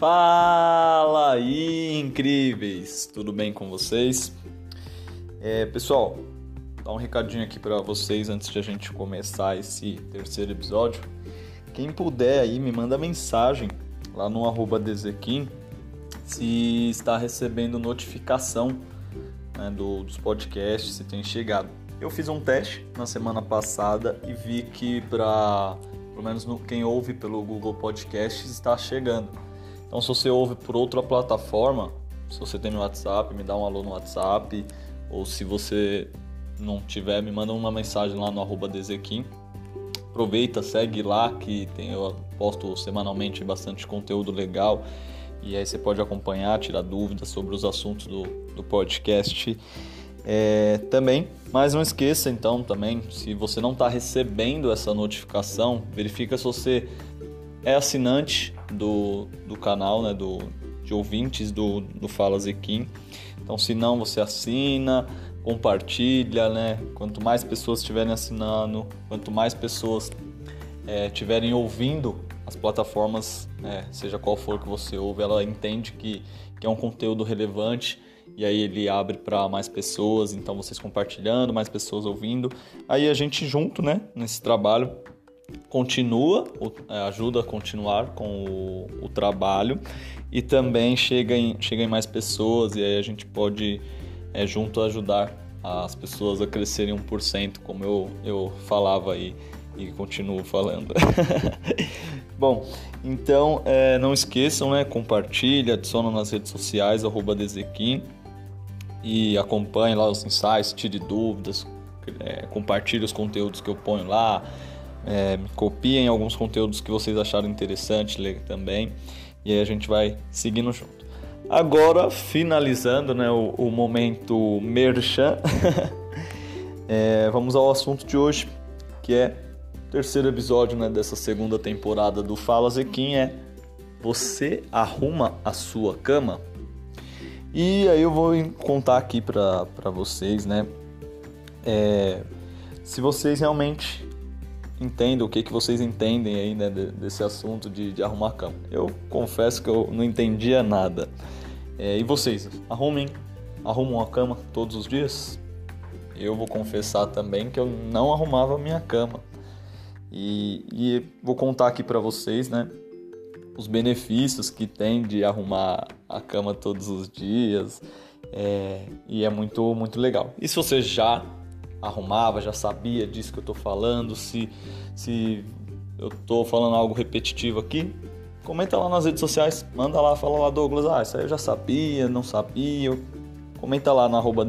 Fala aí, incríveis! Tudo bem com vocês? É, pessoal, dar um recadinho aqui para vocês antes de a gente começar esse terceiro episódio. Quem puder aí me manda mensagem lá no arroba Dezequim se está recebendo notificação né, do, dos podcasts, se tem chegado. Eu fiz um teste na semana passada e vi que para pelo menos no, quem ouve pelo Google Podcasts está chegando. Então, se você ouve por outra plataforma, se você tem no WhatsApp, me dá um alô no WhatsApp, ou se você não tiver, me manda uma mensagem lá no Dezequim. Aproveita, segue lá que tem, eu posto semanalmente bastante conteúdo legal e aí você pode acompanhar, tirar dúvidas sobre os assuntos do, do podcast é, também. Mas não esqueça então também, se você não está recebendo essa notificação, verifica se você é assinante do, do canal, né, do, de ouvintes do, do Fala Zequim. Então, se não, você assina, compartilha, né? Quanto mais pessoas estiverem assinando, quanto mais pessoas estiverem é, ouvindo as plataformas, é, seja qual for que você ouve, ela entende que, que é um conteúdo relevante e aí ele abre para mais pessoas, então vocês compartilhando, mais pessoas ouvindo, aí a gente junto, né, nesse trabalho continua, é, ajuda a continuar com o, o trabalho e também chega em, chega em mais pessoas e aí a gente pode é, junto ajudar as pessoas a crescerem 1%, como eu, eu falava aí e continuo falando. Bom, então é, não esqueçam, né? Compartilhe, adiciona nas redes sociais, arroba e acompanhe lá os insights, tire dúvidas, é, compartilhe os conteúdos que eu ponho lá, é, copiem alguns conteúdos que vocês acharam interessante ler também. E aí a gente vai seguindo junto. Agora, finalizando né, o, o momento merchan, é, vamos ao assunto de hoje, que é o terceiro episódio né, dessa segunda temporada do Fala Zequim é Você arruma a sua cama? E aí eu vou contar aqui para vocês, né? É, se vocês realmente entendam o que, que vocês entendem aí, né, desse assunto de, de arrumar cama. Eu confesso que eu não entendia nada. É, e vocês, arrumem, arrumam a cama todos os dias? Eu vou confessar também que eu não arrumava a minha cama. E, e vou contar aqui para vocês, né, os benefícios que tem de arrumar a cama todos os dias. É, e é muito, muito legal. E se você já arrumava, já sabia disso que eu estou falando, se, se eu estou falando algo repetitivo aqui, comenta lá nas redes sociais, manda lá, fala lá, Douglas, ah, isso aí eu já sabia, não sabia, comenta lá na arroba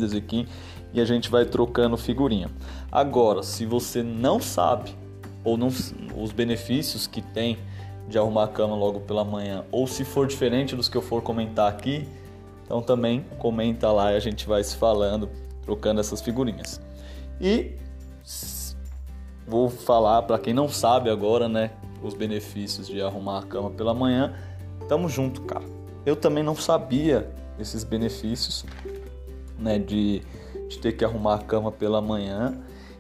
e a gente vai trocando figurinha. Agora, se você não sabe ou não os benefícios que tem de arrumar a cama logo pela manhã, ou se for diferente dos que eu for comentar aqui, então também comenta lá e a gente vai se falando, trocando essas figurinhas. E vou falar para quem não sabe agora, né, os benefícios de arrumar a cama pela manhã. Tamo junto, cara. Eu também não sabia esses benefícios, né, de, de ter que arrumar a cama pela manhã.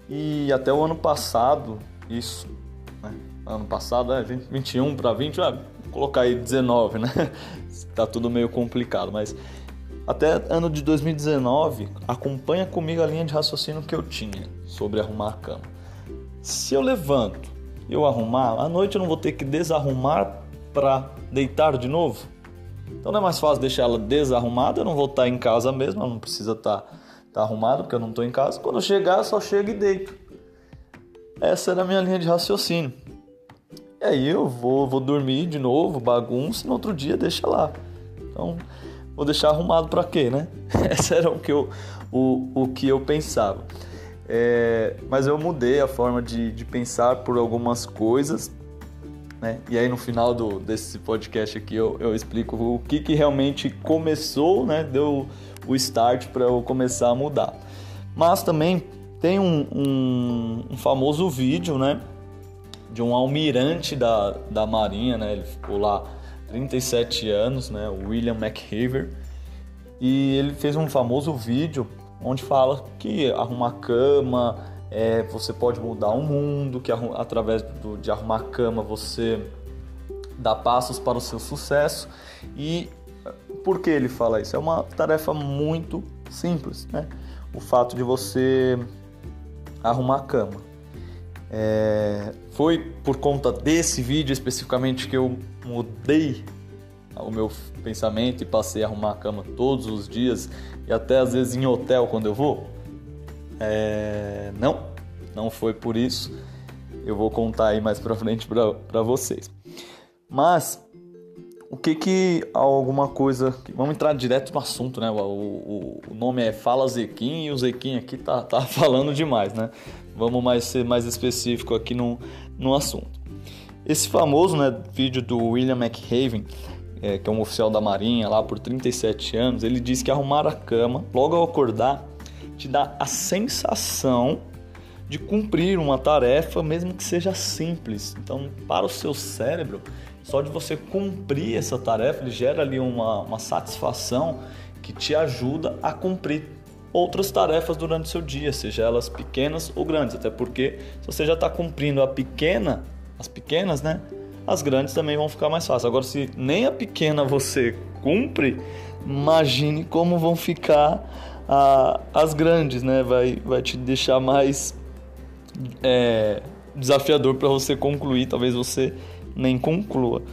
E até o ano passado, isso, né, ano passado, é 20, 21 para 20, ah, vou colocar aí 19, né? tá tudo meio complicado, mas até ano de 2019, acompanha comigo a linha de raciocínio que eu tinha sobre arrumar a cama. Se eu levanto e eu arrumar, à noite eu não vou ter que desarrumar para deitar de novo? Então não é mais fácil deixar ela desarrumada, eu não vou estar em casa mesmo, ela não precisa estar, estar arrumada porque eu não estou em casa. Quando eu chegar, eu só chego e deito. Essa era a minha linha de raciocínio. E aí eu vou, vou dormir de novo, bagunça, e no outro dia deixa lá. Então, vou deixar arrumado para quê, né? Esse era o que eu, o, o que eu pensava. É, mas eu mudei a forma de, de pensar por algumas coisas, né? E aí no final do, desse podcast aqui eu, eu explico o que, que realmente começou, né? Deu o start para eu começar a mudar. Mas também tem um, um, um, famoso vídeo, né? De um almirante da, da Marinha, né? Ele ficou lá 37 anos, né, William McHaver, e ele fez um famoso vídeo onde fala que arrumar cama, é, você pode mudar o mundo, que através do, de arrumar cama você dá passos para o seu sucesso e por que ele fala isso? É uma tarefa muito simples, né? O fato de você arrumar a cama. É, foi por conta desse vídeo especificamente que eu mudei o meu pensamento e passei a arrumar a cama todos os dias e até às vezes em hotel quando eu vou? É, não, não foi por isso. Eu vou contar aí mais pra frente para vocês. Mas o que que alguma coisa. Vamos entrar direto no assunto, né? O, o, o nome é Fala Zequim e o Zequim aqui tá, tá falando demais, né? Vamos mais ser mais específico aqui no, no assunto. Esse famoso né, vídeo do William McHaven, é, que é um oficial da Marinha lá por 37 anos, ele diz que arrumar a cama logo ao acordar te dá a sensação de cumprir uma tarefa, mesmo que seja simples. Então, para o seu cérebro, só de você cumprir essa tarefa, ele gera ali uma, uma satisfação que te ajuda a cumprir outras tarefas durante o seu dia, seja elas pequenas ou grandes. Até porque se você já está cumprindo a pequena, as pequenas, né? As grandes também vão ficar mais fáceis. Agora, se nem a pequena você cumpre, imagine como vão ficar ah, as grandes, né? Vai, vai te deixar mais é, desafiador para você concluir. Talvez você nem conclua.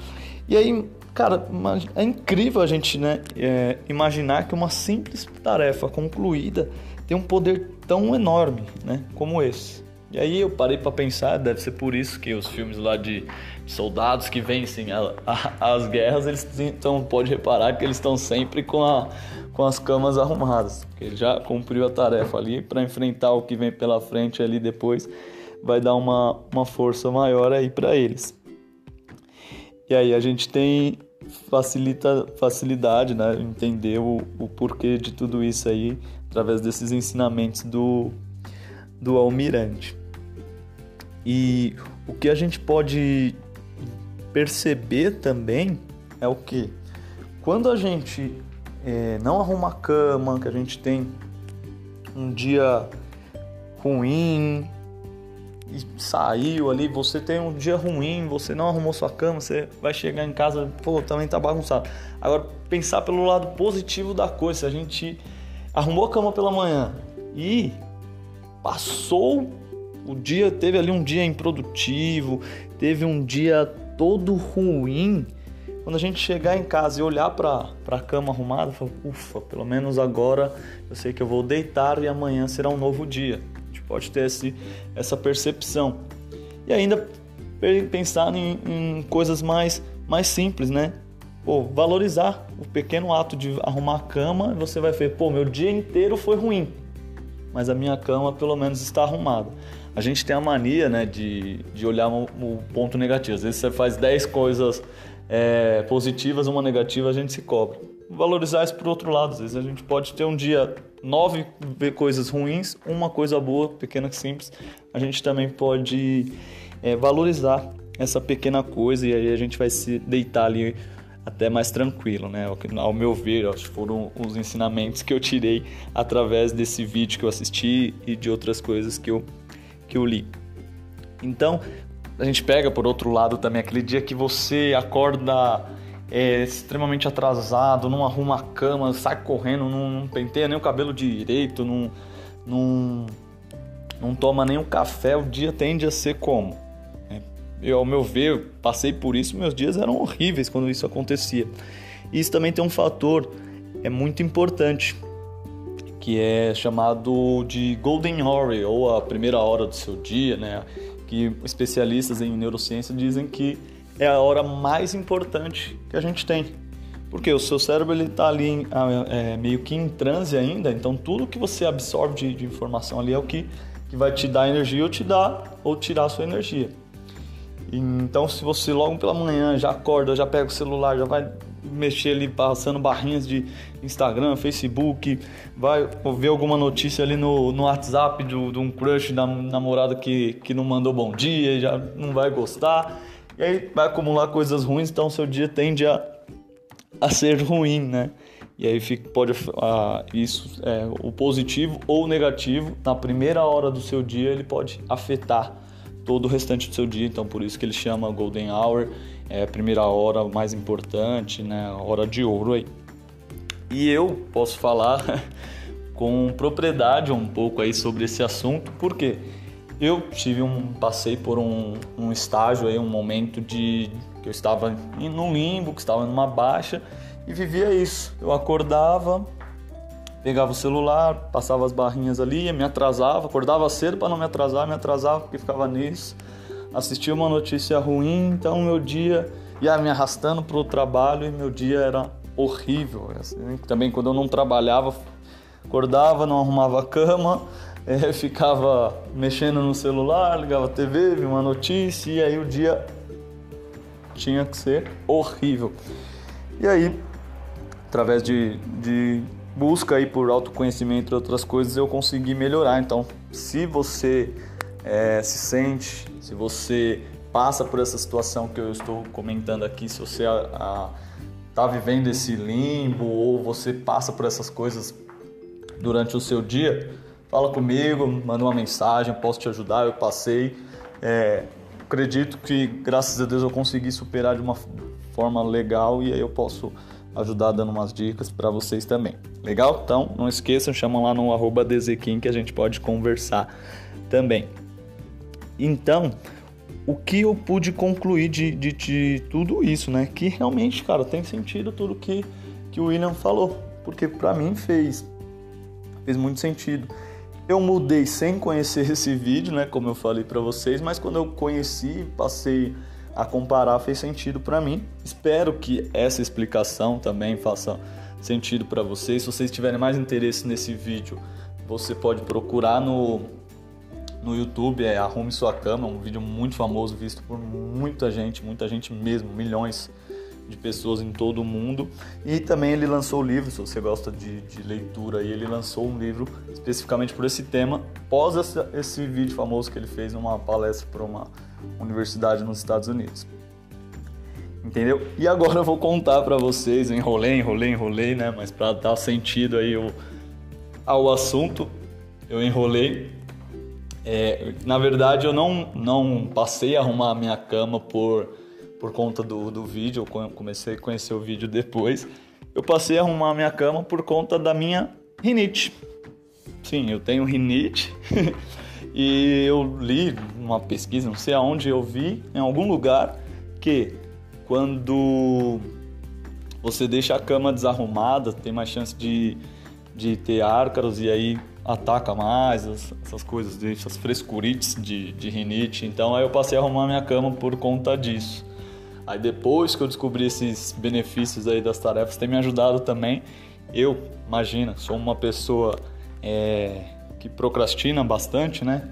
E aí, cara, é incrível a gente né, é, imaginar que uma simples tarefa concluída tem um poder tão enorme né, como esse. E aí eu parei para pensar, deve ser por isso que os filmes lá de soldados que vencem a, a, as guerras, eles então pode reparar que eles estão sempre com, a, com as camas arrumadas, porque ele já cumpriu a tarefa ali para enfrentar o que vem pela frente ali depois, vai dar uma, uma força maior aí para eles. E aí a gente tem facilita facilidade, né, entender o, o porquê de tudo isso aí através desses ensinamentos do do almirante. E o que a gente pode perceber também é o que quando a gente é, não arruma a cama, que a gente tem um dia ruim, e saiu ali, você tem um dia ruim, você não arrumou sua cama, você vai chegar em casa, pô, também tá bagunçado. Agora, pensar pelo lado positivo da coisa, a gente arrumou a cama pela manhã e passou o dia, teve ali um dia improdutivo, teve um dia todo ruim, quando a gente chegar em casa e olhar para a cama arrumada, fala, ufa, pelo menos agora eu sei que eu vou deitar e amanhã será um novo dia pode ter esse, essa percepção. E ainda pensar em, em coisas mais, mais simples, né? Pô, valorizar o pequeno ato de arrumar a cama, você vai ver, pô, meu dia inteiro foi ruim, mas a minha cama pelo menos está arrumada. A gente tem a mania né, de, de olhar o, o ponto negativo. Às vezes você faz 10 coisas é, positivas, uma negativa, a gente se cobra. Valorizar isso por outro lado. Às vezes a gente pode ter um dia nove coisas ruins, uma coisa boa, pequena que simples, a gente também pode é, valorizar essa pequena coisa e aí a gente vai se deitar ali até mais tranquilo, né? Ao meu ver, acho que foram os ensinamentos que eu tirei através desse vídeo que eu assisti e de outras coisas que eu, que eu li. Então, a gente pega por outro lado também aquele dia que você acorda é extremamente atrasado, não arruma a cama, sai correndo, não, não penteia nem o cabelo direito, não, não, não toma nem um café, o dia tende a ser como? É, eu, ao meu ver, passei por isso, meus dias eram horríveis quando isso acontecia. Isso também tem um fator é muito importante, que é chamado de Golden Hour, ou a primeira hora do seu dia, né? que especialistas em neurociência dizem que é a hora mais importante que a gente tem. Porque o seu cérebro ele está ali em, é, meio que em transe ainda, então tudo que você absorve de, de, informação ali é o que, que vai te dar energia ou te dar ou tirar a sua energia. Então se você logo pela manhã já acorda, já pega o celular, já vai mexer ali passando barrinhas de Instagram, Facebook, vai ver alguma notícia ali no, no WhatsApp de, um crush da namorada que, que não mandou bom dia já não vai gostar e aí vai acumular coisas ruins, então seu dia tende a, a ser ruim, né? E aí fica, pode ah, isso é, o positivo ou o negativo na primeira hora do seu dia ele pode afetar todo o restante do seu dia. Então, por isso que ele chama Golden Hour, é a primeira hora mais importante, né? Hora de ouro aí. E eu posso falar com propriedade um pouco aí sobre esse assunto, porque eu tive um passei por um, um estágio aí, um momento de que eu estava no limbo, que estava numa baixa e vivia isso. Eu acordava, pegava o celular, passava as barrinhas ali, me atrasava, acordava cedo para não me atrasar, me atrasava porque ficava nisso. Assistia uma notícia ruim, então meu dia ia me arrastando para o trabalho e meu dia era horrível. Assim, também quando eu não trabalhava, acordava, não arrumava a cama, é, ficava mexendo no celular, ligava a TV, via uma notícia e aí o dia tinha que ser horrível. E aí, através de, de busca aí por autoconhecimento e outras coisas, eu consegui melhorar. Então, se você é, se sente, se você passa por essa situação que eu estou comentando aqui, se você está vivendo esse limbo ou você passa por essas coisas durante o seu dia, fala comigo, manda uma mensagem, posso te ajudar, eu passei. É, acredito que graças a Deus eu consegui superar de uma forma legal e aí eu posso ajudar dando umas dicas para vocês também. Legal? Então não esqueçam, chamam lá no arroba que a gente pode conversar também. Então, o que eu pude concluir de, de, de, tudo isso, né? Que realmente, cara, tem sentido tudo que, que o William falou. Porque para mim fez, fez muito sentido. Eu mudei sem conhecer esse vídeo, né? Como eu falei para vocês, mas quando eu conheci, passei a comparar, fez sentido para mim. Espero que essa explicação também faça sentido para vocês. Se vocês tiverem mais interesse nesse vídeo, você pode procurar no no YouTube, é Arrume Sua Cama, um vídeo muito famoso, visto por muita gente, muita gente mesmo, milhões de pessoas em todo o mundo. E também ele lançou o livro, se você gosta de, de leitura, ele lançou um livro especificamente por esse tema, após esse, esse vídeo famoso que ele fez numa palestra para uma universidade nos Estados Unidos. Entendeu? E agora eu vou contar para vocês, enrolei, enrolei, enrolei, né? Mas para dar sentido aí ao assunto, eu enrolei é, na verdade, eu não, não passei a arrumar a minha cama por, por conta do, do vídeo, eu comecei a conhecer o vídeo depois. Eu passei a arrumar a minha cama por conta da minha rinite. Sim, eu tenho rinite e eu li uma pesquisa, não sei aonde eu vi, em algum lugar, que quando você deixa a cama desarrumada, tem mais chance de, de ter ácaros e aí ataca mais, essas coisas, essas frescurites de, de rinite. Então aí eu passei a arrumar minha cama por conta disso. Aí depois que eu descobri esses benefícios aí das tarefas, tem me ajudado também. Eu, imagina, sou uma pessoa é, que procrastina bastante, né?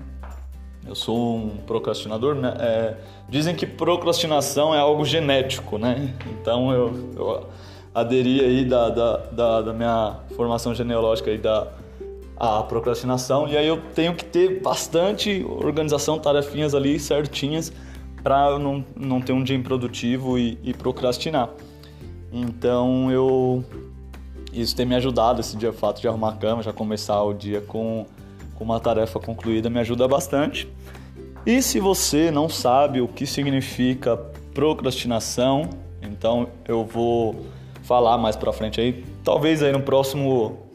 Eu sou um procrastinador. Né? É, dizem que procrastinação é algo genético, né? Então eu, eu aderi aí da, da, da, da minha formação genealógica aí da a procrastinação e aí eu tenho que ter bastante organização, tarefinhas ali certinhas para não, não ter um dia improdutivo e, e, procrastinar. Então eu isso tem me ajudado esse dia fato de arrumar a cama, já começar o dia com, com uma tarefa concluída me ajuda bastante. E se você não sabe o que significa procrastinação, então eu vou falar mais para frente aí, talvez aí no próximo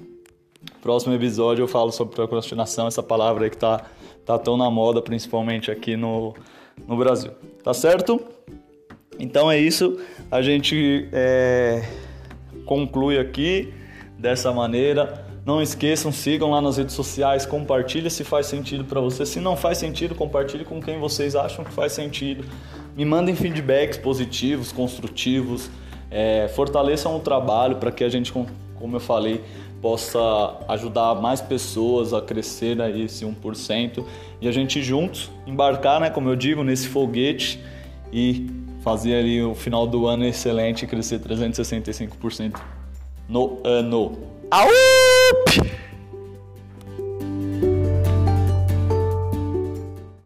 Próximo episódio eu falo sobre procrastinação, essa palavra aí que tá, tá tão na moda, principalmente aqui no, no Brasil. Tá certo? Então é isso. A gente é, conclui aqui dessa maneira. Não esqueçam, sigam lá nas redes sociais, compartilhe se faz sentido para você. Se não faz sentido, compartilhe com quem vocês acham que faz sentido. Me mandem feedbacks positivos, construtivos. É, fortaleçam o trabalho para que a gente, como eu falei, possa ajudar mais pessoas a crescer aí esse 1% e a gente juntos embarcar, né, como eu digo, nesse foguete e fazer ali o final do ano excelente e crescer 365% no ano. Au!